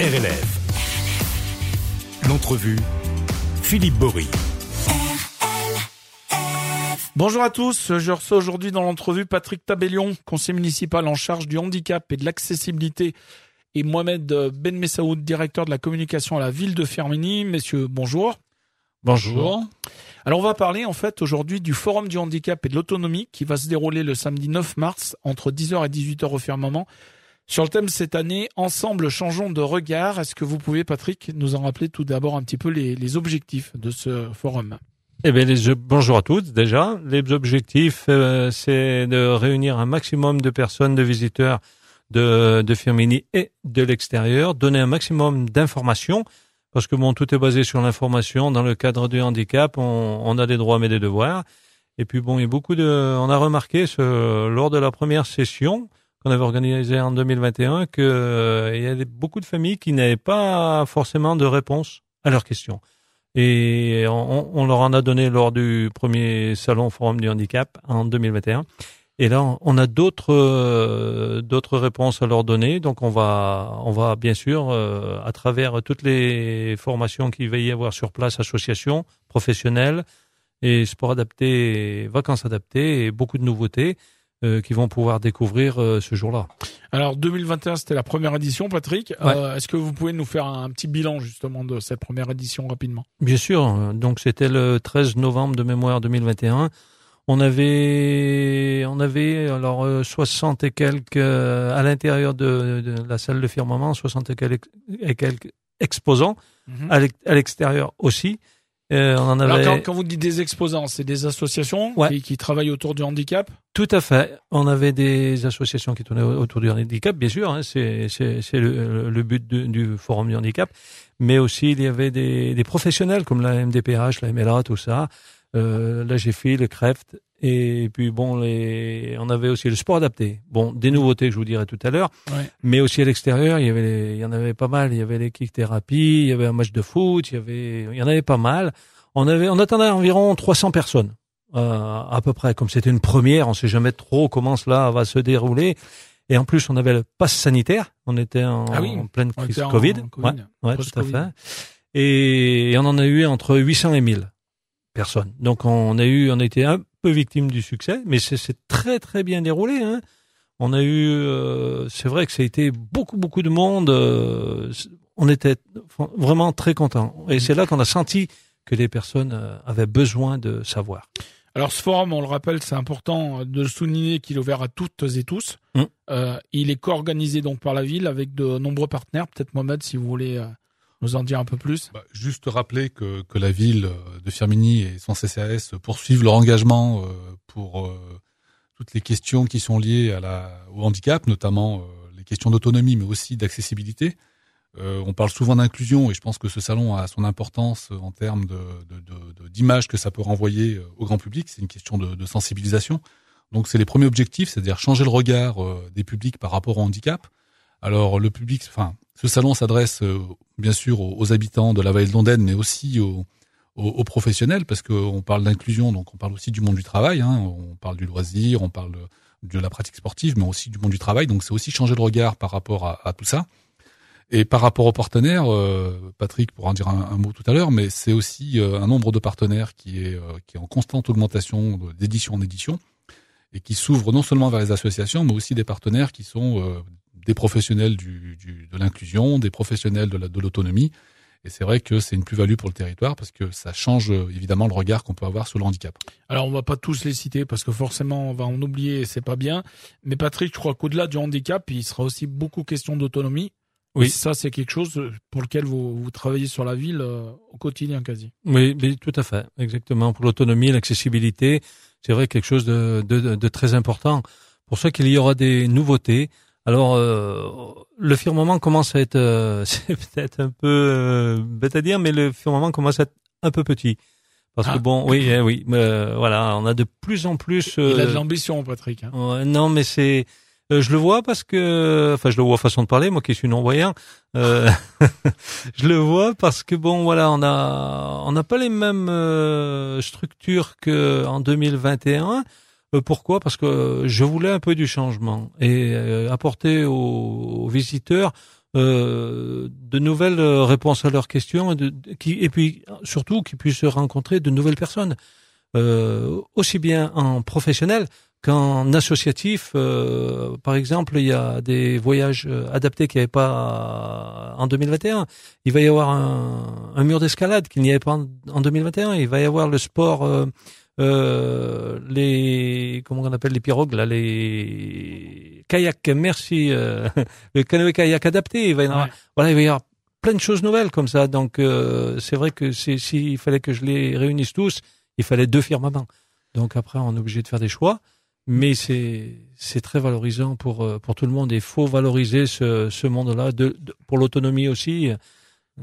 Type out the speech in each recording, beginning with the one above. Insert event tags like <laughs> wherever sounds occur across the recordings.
RLF. L'entrevue, Philippe Bory. Bonjour à tous, je reçois aujourd'hui dans l'entrevue Patrick Tabellion, conseiller municipal en charge du handicap et de l'accessibilité, et Mohamed Ben Messaoud, directeur de la communication à la ville de Firmini. Messieurs, bonjour. Bonjour. Alors on va parler en fait aujourd'hui du Forum du handicap et de l'autonomie qui va se dérouler le samedi 9 mars entre 10h et 18h au firmament. Sur le thème cette année, ensemble changeons de regard. Est-ce que vous pouvez, Patrick, nous en rappeler tout d'abord un petit peu les, les objectifs de ce forum? Eh bien, les, bonjour à tous déjà. Les objectifs, euh, c'est de réunir un maximum de personnes, de visiteurs de, de Firmini et de l'extérieur, donner un maximum d'informations, parce que bon, tout est basé sur l'information. Dans le cadre du handicap, on, on, a des droits mais des devoirs. Et puis bon, il y a beaucoup de, on a remarqué ce, lors de la première session qu'on avait organisée en 2021 qu'il euh, y avait beaucoup de familles qui n'avaient pas forcément de réponse à leurs questions. Et on, on, leur en a donné lors du premier salon Forum du handicap en 2021. Et là, on a d'autres euh, d'autres réponses à leur donner. Donc, on va on va bien sûr euh, à travers toutes les formations qu'il va y avoir sur place, associations professionnelles et sport adapté, vacances adaptées et beaucoup de nouveautés euh, qui vont pouvoir découvrir euh, ce jour-là. Alors 2021, c'était la première édition, Patrick. Euh, Est-ce que vous pouvez nous faire un, petit bilan justement de cette première édition rapidement? Bien sûr. Donc c'était le 13 novembre de mémoire 2021. On avait, on avait alors 60 et quelques à l'intérieur de, de, la salle de firmament, 60 et quelques, et quelques exposants mhm. à l'extérieur aussi. Euh, on en avait... Alors quand, quand, vous dites des exposants, c'est des associations qui, qui, travaillent autour du handicap Tout à fait. On avait des associations qui tournaient autour du handicap, bien sûr. Hein, c'est le, le, but du forum du handicap. Mais aussi, il y avait des, des professionnels comme la MDPH, la MLA, tout ça. Euh, la GFI, le CREFT. Et puis bon, les... on avait aussi le sport adapté. Bon, des nouveautés, je vous dirai tout à l'heure. Ouais. Mais aussi à l'extérieur, il y avait, il y en avait pas mal. Il y avait les kick thérapie, il y avait un match de foot, il y avait, il y en avait pas mal. On avait, on attendait environ 300 personnes. Euh, à peu près. Comme c'était une première, on sait jamais trop comment cela va se dérouler. Et en plus, on avait le pass sanitaire. On était en, ah oui, en pleine crise COVID. Ouais, ouais tout à fait. Et, et on en a eu entre 800 et 1000 personnes. Donc on a eu, on été un peu victime du succès, mais c'est très très bien déroulé. Hein. On a eu, euh, c'est vrai que ça a été beaucoup beaucoup de monde. Euh, on était vraiment très contents. Et c'est là qu'on a senti que les personnes euh, avaient besoin de savoir. Alors ce forum, on le rappelle, c'est important de souligner qu'il est ouvert à toutes et tous. Mmh. Euh, il est co-organisé donc par la ville avec de nombreux partenaires. Peut-être Mohamed, si vous voulez nous en dire un peu plus? Bah, Juste rappeler que, que la ville de Firmini et son CCAS poursuivent leur engagement euh, pour euh, toutes les questions qui sont liées au handicap, notamment euh, les questions d'autonomie, mais aussi d'accessibilité. on parle souvent d'inclusion et je pense que ce salon a son importance en termes d'image que ça peut renvoyer au grand public. C'est une question de, sensibilisation. Donc c'est les premiers objectifs, c'est-à-dire changer le regard des publics par rapport au handicap. Alors le public, enfin ce salon s'adresse euh, bien sûr aux, habitants de la vallée de mais aussi aux, professionnels, parce qu'on parle d'inclusion, donc on parle aussi du monde du travail, hein, on parle du loisir, on parle de la pratique sportive, mais aussi du monde du travail. Donc c'est aussi changer de regard par rapport à, à tout ça. Et par rapport aux partenaires, euh, Patrick pourra en dire un, mot tout à l'heure, mais c'est aussi euh, un nombre de partenaires qui est, qui est en constante augmentation d'édition en édition et qui s'ouvre non seulement vers les associations, mais aussi des partenaires qui sont des professionnels du, du, de l'inclusion, des professionnels de l'autonomie. et c'est vrai que c'est une plus-value pour le territoire parce que ça change évidemment le regard qu'on peut avoir sur le handicap. Alors on va pas tous les citer parce que forcément on va en oublier, c'est pas bien. Mais Patrick, je crois qu'au-delà du handicap, il sera aussi beaucoup question d'autonomie. Oui. ça, c'est quelque chose pour lequel vous, vous travaillez sur la ville euh, au quotidien quasi. Oui, mais tout à fait, exactement. Pour l'autonomie, l'accessibilité, c'est vrai quelque chose de, de, de très important. Pour ça qu'il y aura des nouveautés, alors, euh, le firmament commence à être, euh, <laughs> c'est peut-être un peu euh, bête à dire, mais le firmament commence à être un peu petit. Parce que ah. bon, oui, eh oui, voilà, on a de plus en plus. Il a de l'ambition, Patrick. Hein. non, mais c'est, je le vois parce que, enfin, je le vois façon de parler, moi qui suis non voyant. <laughs> je le vois parce que bon, voilà, on a, on n'a pas les mêmes structures que en 2021. Euh, pourquoi? Parce que je voulais un peu du changement et euh, apporter aux, visiteurs euh, de nouvelles euh, réponses à leurs questions, et, puis surtout qu'ils puissent rencontrer de nouvelles personnes, euh, aussi bien en professionnel qu'en associatif. Euh, par exemple, il y a des voyages euh, adaptés qu'il n'y avait pas en 2021. Il va y avoir un, un mur d'escalade qu'il n'y avait pas en, en, 2021. Il va y avoir le sport. Euh, euh, les comment on appelle les pirogues là les kayaks merci euh, <laughs> le canoë kayak adapté il va y avoir, ouais. voilà il va y avoir plein de choses nouvelles comme ça donc euh, c'est vrai que s'il fallait que je les réunisse tous il fallait deux firmaments donc après on est obligé de faire des choix mais c'est c'est très valorisant pour euh, pour tout le monde et il faut valoriser ce ce monde là de, de pour l'autonomie aussi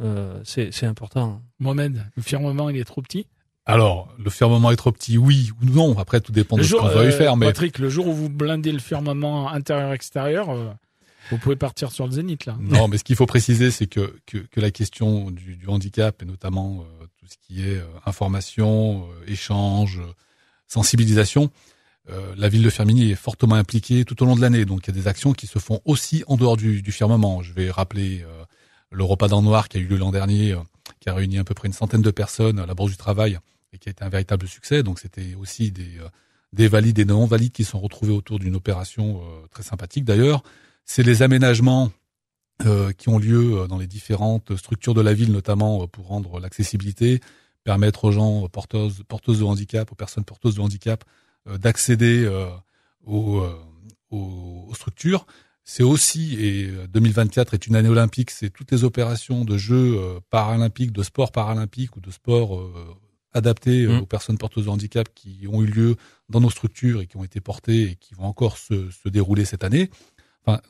euh, c'est c'est important Mohamed le firmament il est trop petit? Alors, le firmament est trop petit, oui ou non. Après, tout dépend le de jour, ce qu'on va y faire. Mais Patrick, le jour où vous blindez le firmament intérieur-extérieur, euh, vous pouvez partir sur le zénith là. Non, mais ce qu'il faut préciser, c'est que, que, que la question du, du, handicap et notamment euh, tout ce qui est euh, information, échange, sensibilisation, la ville de Firminy est fortement impliquée tout au long de l'année. Donc, il y a des actions qui se font aussi en dehors du, du firmament. Je vais rappeler le repas dans noir qui a eu lieu l'an dernier, qui a réuni à peu près une centaine de personnes à la Bourse du Travail et qui a été un véritable succès. Donc c'était aussi des, euh, des valides et non valides qui sont retrouvés autour d'une opération euh, très sympathique d'ailleurs. C'est les aménagements euh, qui ont lieu dans les différentes structures de la ville, notamment pour rendre l'accessibilité, permettre aux gens porteuses, porteuses de handicap, aux personnes porteuses de handicap, d'accéder aux, aux, aux, structures. C'est aussi, et 2024 est une année olympique, c'est toutes les opérations de jeux paralympiques, de sport paralympique ou de sport adaptés mmh. aux personnes porteuses de handicap qui ont eu lieu dans nos structures et qui ont été portées et qui vont encore se, se dérouler cette année. Enfin,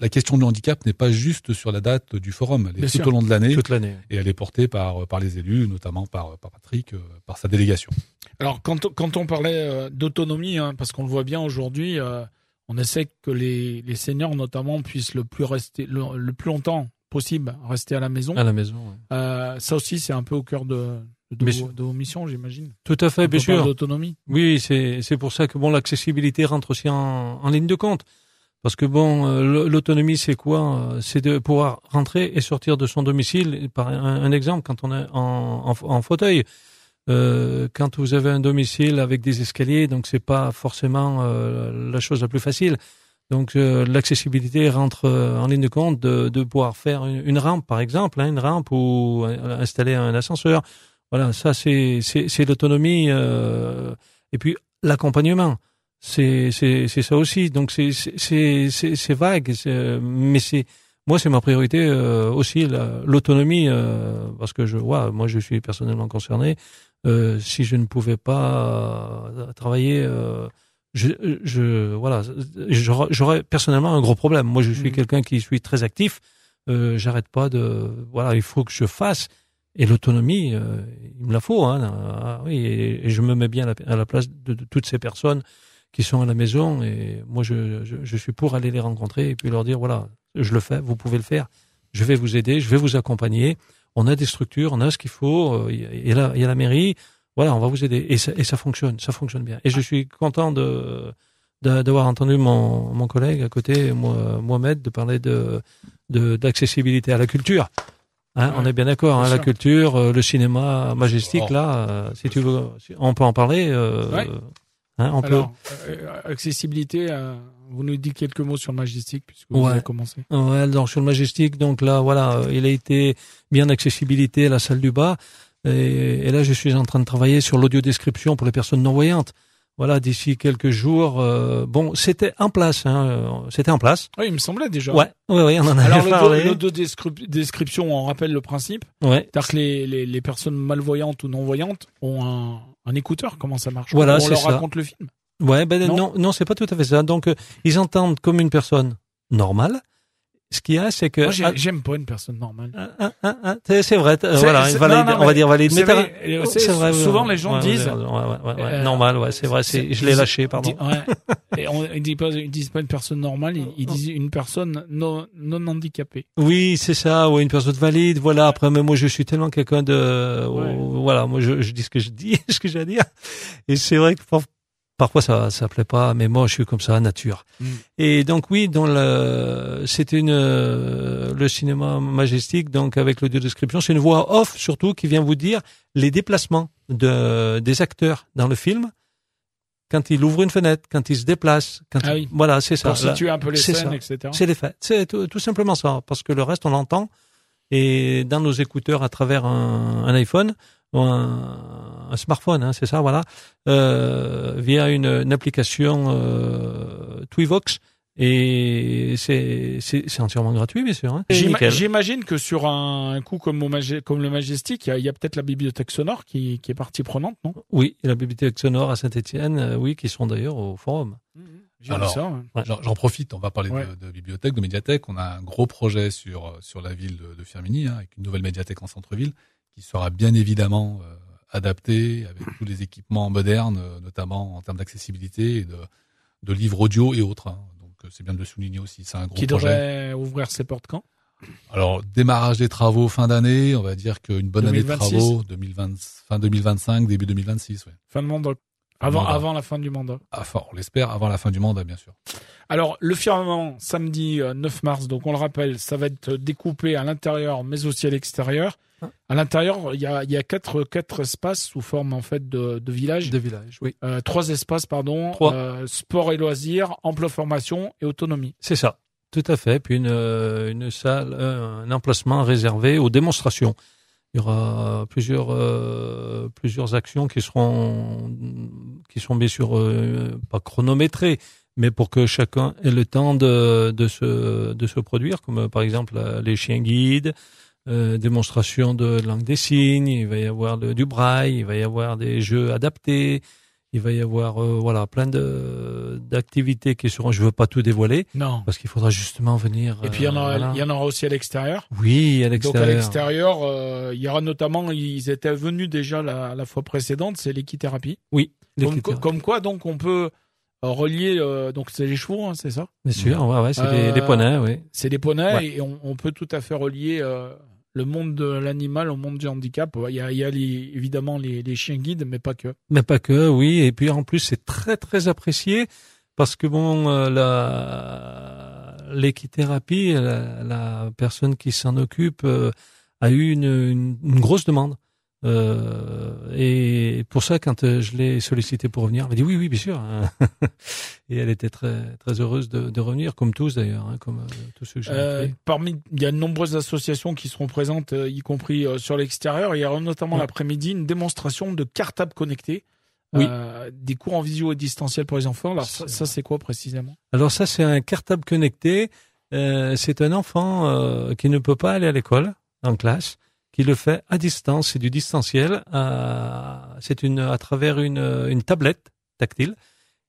la question du handicap n'est pas juste sur la date du forum, elle est Bien tout sûr. au long de l'année toute l'année et elle est portée par par les élus, notamment par par Patrick, par sa délégation. Alors quand on, quand on parlait euh, d'autonomie, hein, parce qu'on le voit bien aujourd'hui, euh, on essaie que les, les seniors notamment puissent le plus rester le, le plus longtemps possible rester à la maison. à la maison. ouais. Euh, ça aussi c'est un peu au cœur de de, vos, sûr. de vos missions, j'imagine. Tout à fait, bien sûr. D'autonomie. Oui, c'est c'est pour ça que bon l'accessibilité rentre aussi en, en ligne de compte. Parce que bon, euh, l'autonomie c'est quoi Euh, C'est de pouvoir rentrer et sortir de son domicile. Par un, exemple, quand on est en, fauteuil, euh, quand vous avez un domicile avec des escaliers, donc c'est pas forcément euh, la chose la plus facile. Donc l'accessibilité rentre en ligne de compte de, pouvoir faire une, rampe, par exemple, hein, une rampe ou installer un ascenseur. Voilà, ça c'est l'autonomie et puis l'accompagnement. C'est c'est c'est ça aussi. Donc c'est c'est c'est c'est vague, mais c'est moi c'est ma priorité euh, aussi la- l'autonomie euh, parce que je vois moi je suis personnellement concerné. Euh, si je ne pouvais pas euh, travailler, euh, je, je voilà, j'aurais personnellement un gros problème. Moi je suis Mhm. quelqu'un qui suis très actif. Euh, J'arrête pas de voilà, il faut que je fasse. Et l'autonomie, euh, il me la faut. Hein, Ah oui, et, et je me mets bien à la, à la place de, de toutes ces personnes qui sont à la maison. Et moi, je, je, je suis pour aller les rencontrer et puis leur dire voilà, je le fais, vous pouvez le faire. Je vais vous aider, je vais vous accompagner. On a des structures, on a ce qu'il faut. euh, Il y a- il y, a la- il y a la mairie. Voilà, on va vous aider. Et ça, et ça fonctionne, ça fonctionne bien. Et je suis content de d'avoir entendu mon, mon collègue à côté, moi, Mohamed, de parler de de- d'accessibilité à la culture. Hein, Ouais, on est bien d'accord, hein, la culture, euh, le cinéma majestique, Oh. là, euh, si tu veux, on peut en parler. Euh, Ouais. Hein, on Alors euh, accessibilité, euh, vous nous dites quelques mots sur le Majestic puisque vous Ouais. avez commencé. Ouais, donc sur le majestique, donc là, voilà, euh, il a été bien accessibilité à la salle du bas. Et, et là, je suis en train de travailler sur l'audio-description pour les personnes non-voyantes. Voilà, d'ici quelques jours. euh, bon, c'était en place, hein, euh, c'était en place. Oui, il me semblait déjà. Ouais, ouais, ouais, on en Alors parlé. le de descrip- description, on rappelle le principe. Ouais, C'est-à-dire que les, les, les personnes malvoyantes ou non-voyantes ont un, un écouteur. Comment ça marche? Voilà, On c'est leur ça. raconte le film. Ouais, ben Non? non, non, c'est pas tout à fait ça. Donc, euh, ils entendent comme une personne normale. Ce qu'il y a, c'est que Moi, j'ai- ah, j'aime pas une personne normale. ah, ah, c'est vrai. euh, Voilà, c'est- valide, non, non, on va dire valide. Mais euh, c'est- vrai, souvent, ouais, les gens ouais, disent- ouais, ouais, ouais, ouais, Euh, normal, ouais, c'est vrai. c'est- Je l'ai lâché, pardon. Di- ouais. <laughs> Et on, ils disent pas, ils disent pas une personne normale, ils, ils disent une personne non, non handicapée. Oui, c'est ça, ou une personne valide, voilà. Après, mais moi, je suis tellement quelqu'un de, Ouais. voilà, moi, je, je dis ce que je dis, <laughs> ce que j'ai à dire. Et c'est vrai que parfois ça ça plaît pas, mais moi je suis comme ça, nature. Mm. Et donc oui, dans le c'est une le cinéma majestique, donc avec l'audio description, c'est une voix off surtout qui vient vous dire les déplacements de des acteurs dans le film quand il ouvre une fenêtre, quand il se déplace, quand Ah il- oui. voilà, c'est ça. Situer un peu les scènes, ça. etc. c'est les faits. C'est tout, tout simplement ça, parce que le reste on l'entend et dans nos écouteurs à travers un, un iPhone ou un, un smartphone, hein, c'est ça, voilà, euh, via une, une application euh, Twivox et c'est c'est c'est entièrement gratuit bien sûr. Hein. J'imagine que sur un, un coup comme, au Maje- comme le Majestic, il y a, il y a peut-être la bibliothèque sonore qui, qui est partie prenante, non? Oui, la bibliothèque sonore à Saint-Étienne, oui, qui sont d'ailleurs au forum. J'ai vu Alors, ça. ouais. Ouais. J'en j'en profite, on va parler Ouais. de, de bibliothèque, de médiathèque. On a un gros projet sur euh, sur la ville de, de Firminy, hein, avec une nouvelle médiathèque en centre-ville, qui sera bien évidemment euh, adaptée avec tous les équipements modernes, euh, notamment en termes d'accessibilité et de, de livres audio et autres. hein. Donc euh, c'est bien de le souligner aussi. C'est un gros Qui projet. devrait ouvrir ses portes quand? Alors démarrage des travaux fin d'année, on va dire qu'une bonne année de 2026. travaux 2020, fin 2025, début 2026. Ouais. Fin de mandat. Avant, Mandat. avant la fin du mandat. Enfin, on l'espère avant la fin du mandat, bien sûr. Alors, le firmament, samedi euh, 9 mars, donc on le rappelle, ça va être découpé à l'intérieur, mais aussi à l'extérieur. À l'intérieur, il y a, il y a quatre, quatre espaces sous forme en fait de, de village. De village, oui. Euh, trois espaces, pardon. Trois. Euh, sport et loisirs, emploi formation et autonomie. C'est ça, tout à fait. Puis une, euh, une salle, un emplacement réservé aux démonstrations. Il y aura plusieurs euh, plusieurs actions qui seront qui sont bien sûr pas chronométrées, mais pour que chacun ait le temps de de se de se produire, comme par exemple les chiens guides, euh, démonstration de langue des signes. Il va y avoir du braille, il va y avoir des jeux adaptés. Il va y avoir euh, voilà plein de d'activités qui seront. Je veux pas tout dévoiler Non. parce qu'il faudra justement venir. Et puis il y en euh, aura, voilà. il y en aura aussi à l'extérieur. Oui, à Donc à l'extérieur. l'extérieur, euh, il y aura notamment, ils étaient venus déjà la, la fois précédente, c'est l'équithérapie. Oui, Comme, comme quoi, donc on peut euh, relier, euh, donc c'est les chevaux, hein, c'est ça? Bien sûr, ouais, ouais, c'est Euh, des, des poneys, oui. C'est des poneys Ouais. et on, on peut tout à fait relier euh, le monde de l'animal au monde du handicap. Il y a, il les- évidemment les, chiens guides, mais pas que. Mais pas que, oui. Et puis en plus, c'est très très apprécié parce que bon, euh, la l'équithérapie, la, personne qui s'en occupe euh, a eu une, une grosse demande. Euh, et pour ça, quand euh, je l'ai sollicité pour revenir, elle m'a dit oui, oui, bien sûr. hein. <laughs> et elle était très très heureuse de, de revenir, comme tous d'ailleurs, hein, comme euh, tous ceux que j'ai Euh, parmi, il y a de nombreuses associations qui seront présentes, y compris sur l'extérieur. Il y aura notamment Ouais. l'après-midi une démonstration de cartables connectés. Oui. Euh, des cours en visio et distanciel pour les enfants. Alors ça, C'est- ça, c'est quoi précisément? Alors ça, c'est un cartable connecté. Euh, c'est un enfant euh, qui ne peut pas aller à l'école en classe, qui le fait à distance. C'est du distanciel. euh, c'est une à travers une, une tablette tactile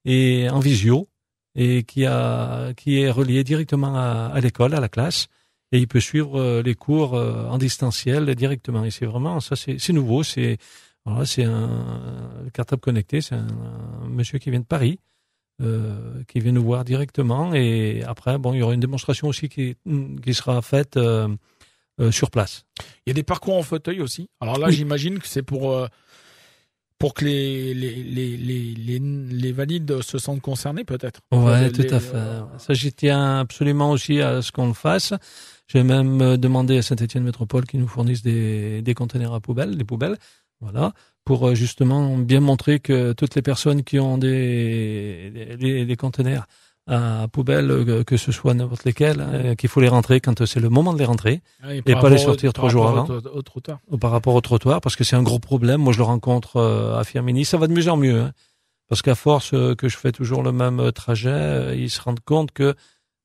et en visio et qui a qui est relié directement à, l'école, à la classe. Et il peut suivre euh, les cours euh, en distanciel directement. Et c'est vraiment ça, c'est nouveau. C'est voilà, c'est un cartable connecté. C'est un, monsieur qui vient de Paris qui vient nous voir directement. Et après, bon, il y aura une démonstration aussi qui, qui sera faite euh, sur place. Il y a des parcours en fauteuil aussi. Alors là, Oui. j'imagine que c'est pour euh, pour que les les, les les les valides se sentent concernés peut-être. Ouais, Les- tout à fait. euh, Ça, j'y tiens absolument aussi à ce qu'on le fasse. J'ai même demandé à Saint-Étienne Métropole qu'ils nous fournissent des, des conteneurs à poubelles, des poubelles, voilà, pour justement bien montrer que toutes les personnes qui ont des des, des- des conteneurs à poubelle, euh, que ce soit n'importe lesquels, hein, qu'il faut les rentrer quand c'est le moment de les rentrer. ouais, et pas les au- sortir trois jours avant. Au, au trottoir. ou par rapport au trottoir parce que c'est un gros problème. Moi, je le rencontre euh, à Firmini. Ça va de mieux en mieux. hein. parce qu'à force euh, que je fais toujours le même euh, trajet, euh, ils se rendent compte que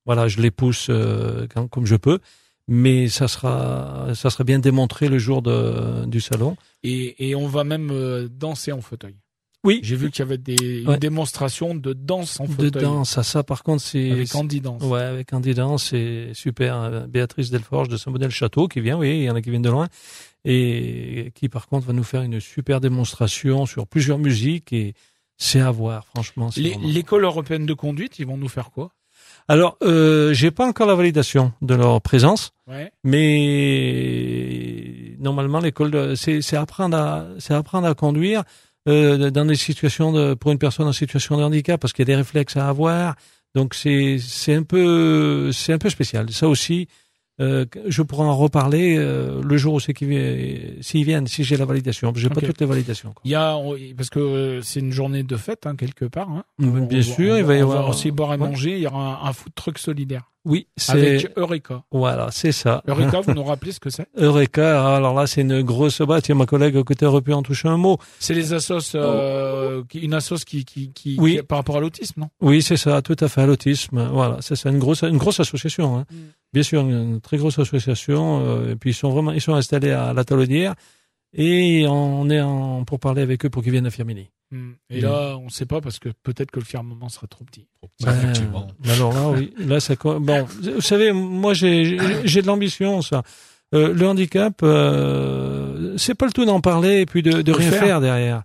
voilà, je les pousse euh, quand- comme je peux. Mais ça sera, ça sera bien démontré le jour de, du salon. Et, et on va même euh, danser en fauteuil. Oui, J'ai vu qu'il y avait des une Ouais. démonstration de danse en fauteuil dedans, ça, ça par contre, c'est avec Andy Danse. Ouais, avec Andy Dans, c'est super. Euh, Béatrice Delforge de Saint-Modèle-Château qui vient, oui, il y en a qui viennent de loin, et qui par contre va nous faire une super démonstration sur plusieurs musiques et c'est à voir, franchement. Les- vraiment- L'école européenne de conduite, ils vont nous faire quoi? Alors, euh, j'ai pas encore la validation de leur présence, Ouais. mais normalement l'école, de- c'est apprendre à, c'est apprendre à conduire euh, dans des situations de, pour une personne en situation de handicap parce qu'il y a des réflexes à avoir. Donc c'est c'est un peu c'est un peu spécial. Ça aussi, euh, je pourrais en reparler euh, le jour où c'est qu'ils s'ils viennent, si j'ai la validation. J'ai pas Ok. toutes les validations. quoi. Il y a parce que euh, c'est une journée de fête hein, quelque part. Hein. Mm, bien On sûr, on il va y on avoir- aussi boire et Ouais. manger. Il y aura un, un food truck solidaire Oui, c'est avec Eureka. voilà, c'est ça. Eureka, vous <laughs> nous rappelez ce que c'est? Eureka. Alors là, c'est une grosse batte. Tiens, ma collègue à côté pu en toucher un mot. C'est les assos, euh, une assos qui, qui, qui, Oui. qui- par rapport à l'autisme, non? Oui, c'est ça, tout à fait, à l'autisme. Voilà, c'est ça, une grosse, une grosse association. Hein. Mm. Bien sûr, une, une très grosse association. euh, et puis ils sont vraiment, ils sont installés à la Talaudière et on est en, pour parler avec eux pour qu'ils viennent à Firmini. Mm. Et là, on ne sait pas parce que peut-être que le firmament sera trop petit. Ça, Ben, effectivement. Alors là, oui, là ça. Bon, vous savez, moi j'ai de l'ambition, ça. Euh, le handicap, euh, c'est pas le tout d'en parler et puis de, de rien faire. faire, derrière.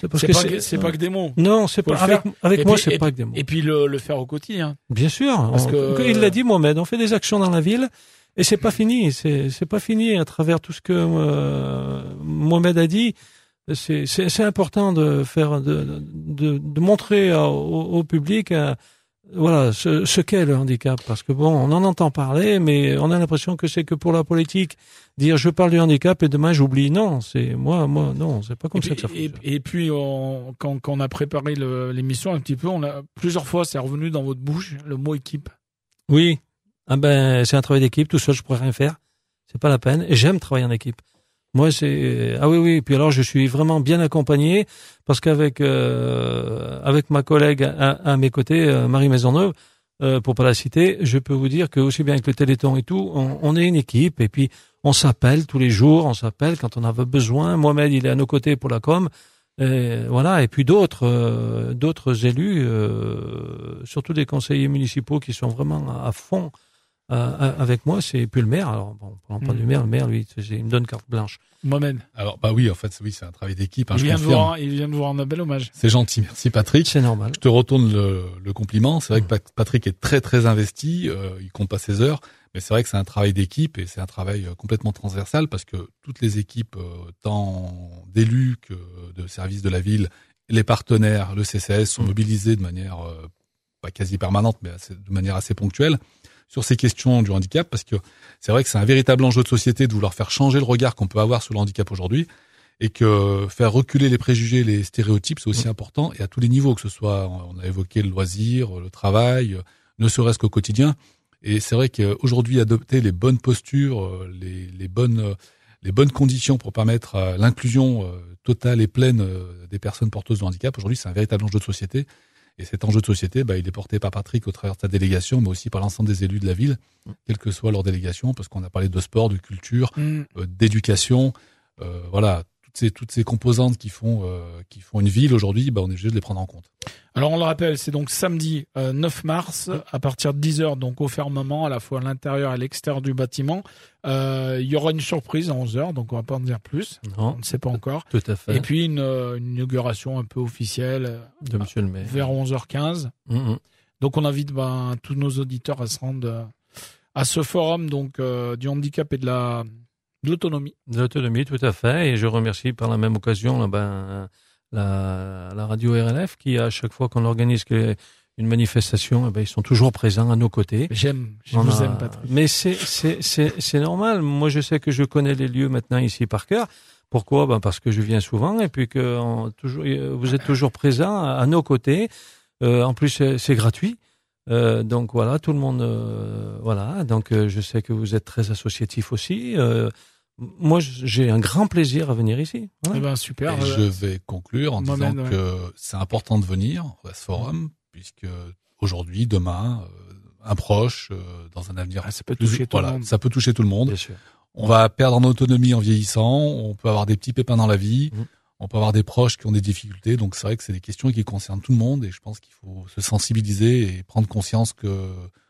C'est parce C'est que pas, que- c'est pas que des mots. Non, c'est pas avec, avec moi, c'est pas que des mots. Et puis le, le faire au quotidien. Bien sûr, Parce on- que- il l'a dit Mohamed, on fait des actions dans la ville et c'est pas fini, c'est pas fini à travers tout ce que euh, Mohamed a dit. C'est important de faire de de, de montrer au public euh, voilà ce, ce qu'est le handicap parce que bon, on en entend parler mais on a l'impression que c'est que pour la politique dire je parle du handicap et demain j'oublie. Non, c'est moi moi non, c'est pas comme Et ça puis, que ça et, fonctionne. et puis, on- quand, quand on a préparé l'émission un petit peu, on a plusieurs fois, c'est revenu dans votre bouche le mot équipe. Oui. Ah ben, c'est un travail d'équipe. Tout seul, je pourrais rien faire. C'est pas la peine. Et j'aime travailler en équipe. Moi, c'est ah oui oui. Puis alors, je suis vraiment bien accompagné parce qu'avec euh, avec ma collègue à, à mes côtés, euh, Marie Maisonneuve, euh, pour pas la citer, je peux vous dire que aussi bien avec le Téléthon et tout, on, on est une équipe. Et puis, on s'appelle tous les jours. On s'appelle quand on a besoin. Mohamed, il est à nos côtés pour la com. Et voilà. Et puis d'autres euh, d'autres élus, euh, surtout des conseillers municipaux qui sont vraiment à fond euh, avec moi, c'est plus le maire. Alors, bon, parlons pas Mm. du maire, le maire, lui, il me donne carte blanche. Mohamed, Alors, bah oui, en fait, oui, c'est un travail d'équipe. hein, il, vient de vous rendre, il vient de vous rendre un bel hommage. C'est gentil, merci Patrick. C'est normal. Je te retourne le, le compliment. C'est vrai que Pat- Patrick est très très investi. euh, il compte pas ses heures, mais c'est vrai que c'est un travail d'équipe et c'est un travail euh, complètement transversal parce que toutes les équipes, euh, tant d'élus que de services de la ville, les partenaires, le CCS sont Mm. mobilisés de manière euh, pas quasi permanente, mais assez- de manière assez ponctuelle sur ces questions du handicap parce que c'est vrai que c'est un véritable enjeu de société de vouloir faire changer le regard qu'on peut avoir sur le handicap aujourd'hui et que faire reculer les préjugés, les stéréotypes, c'est aussi important et à tous les niveaux, que ce soit, on a évoqué le loisir, le travail, ne serait-ce qu'au quotidien. Et c'est vrai qu'aujourd'hui, adopter les bonnes postures, les, les bonnes, les bonnes conditions pour permettre euh, l'inclusion euh, totale et pleine euh, des personnes porteuses de handicap, aujourd'hui, c'est un véritable enjeu de société. Et cet enjeu de société, bah, il est porté par Patrick au travers de sa délégation, mais aussi par l'ensemble des élus de la ville, quelle que soit leur délégation, parce qu'on a parlé de sport, de culture, Mm. euh, d'éducation, euh, voilà, toutes ces toutes ces composantes qui font euh, qui font une ville aujourd'hui, bah, on est obligé de les prendre en compte. Alors on le rappelle, c'est donc samedi euh, 9 mars à partir de 10h donc au fermement à la fois à l'intérieur et à l'extérieur du bâtiment. Euh, il y aura une surprise à 11h donc on va pas en dire plus, on Non, ne sait pas encore. tout à fait. Et puis une, euh, une inauguration un peu officielle euh, de Monsieur le maire. vers 11h15. Mm, mm. Donc on invite ben, tous nos auditeurs à se rendre euh, à ce forum donc euh, du handicap et de la de l'autonomie. De l'autonomie, tout à fait. Et je remercie par la même occasion là, ben, la, la radio RLF qui, à chaque fois qu'on organise que- une manifestation, eh ben, ils sont toujours présents à nos côtés. J'aime, je On vous a- aime Patrick. Mais c'est c'est c'est c'est normal. Moi, je sais que je connais les lieux maintenant ici par cœur. Pourquoi? Ben parce que je viens souvent et puis que on- toujours euh, vous êtes toujours présents à, à nos côtés. Euh, en plus, c'est gratuit. Euh, donc voilà, tout le monde, euh, voilà. Donc euh, je sais que vous êtes très associatif aussi. Moi, j'ai un grand plaisir à venir ici. Eh ben super. Et euh, je vais conclure en disant que c'est important de venir à ce forum, puisque aujourd'hui, demain, euh, un proche, euh, dans un avenir ah, ça peut plus- toucher tout voilà, le monde. ça peut toucher tout le monde. Bien sûr. On va perdre en autonomie en vieillissant, on peut avoir des petits pépins dans la vie, Mhm. on peut avoir des proches qui ont des difficultés, donc c'est vrai que c'est des questions qui concernent tout le monde et je pense qu'il faut se sensibiliser et prendre conscience que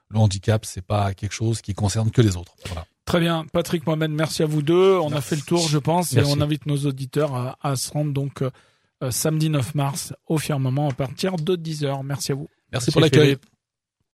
le handicap c'est pas quelque chose qui concerne que les autres. Voilà. Très bien, Patrick Mohamed, merci à vous deux. On a fait le tour, je pense, Merci. et on invite nos auditeurs à, à se rendre donc euh, samedi 9 mars au firmament à partir de 10h. Merci à vous. Merci, pour l'accueil. Philippe.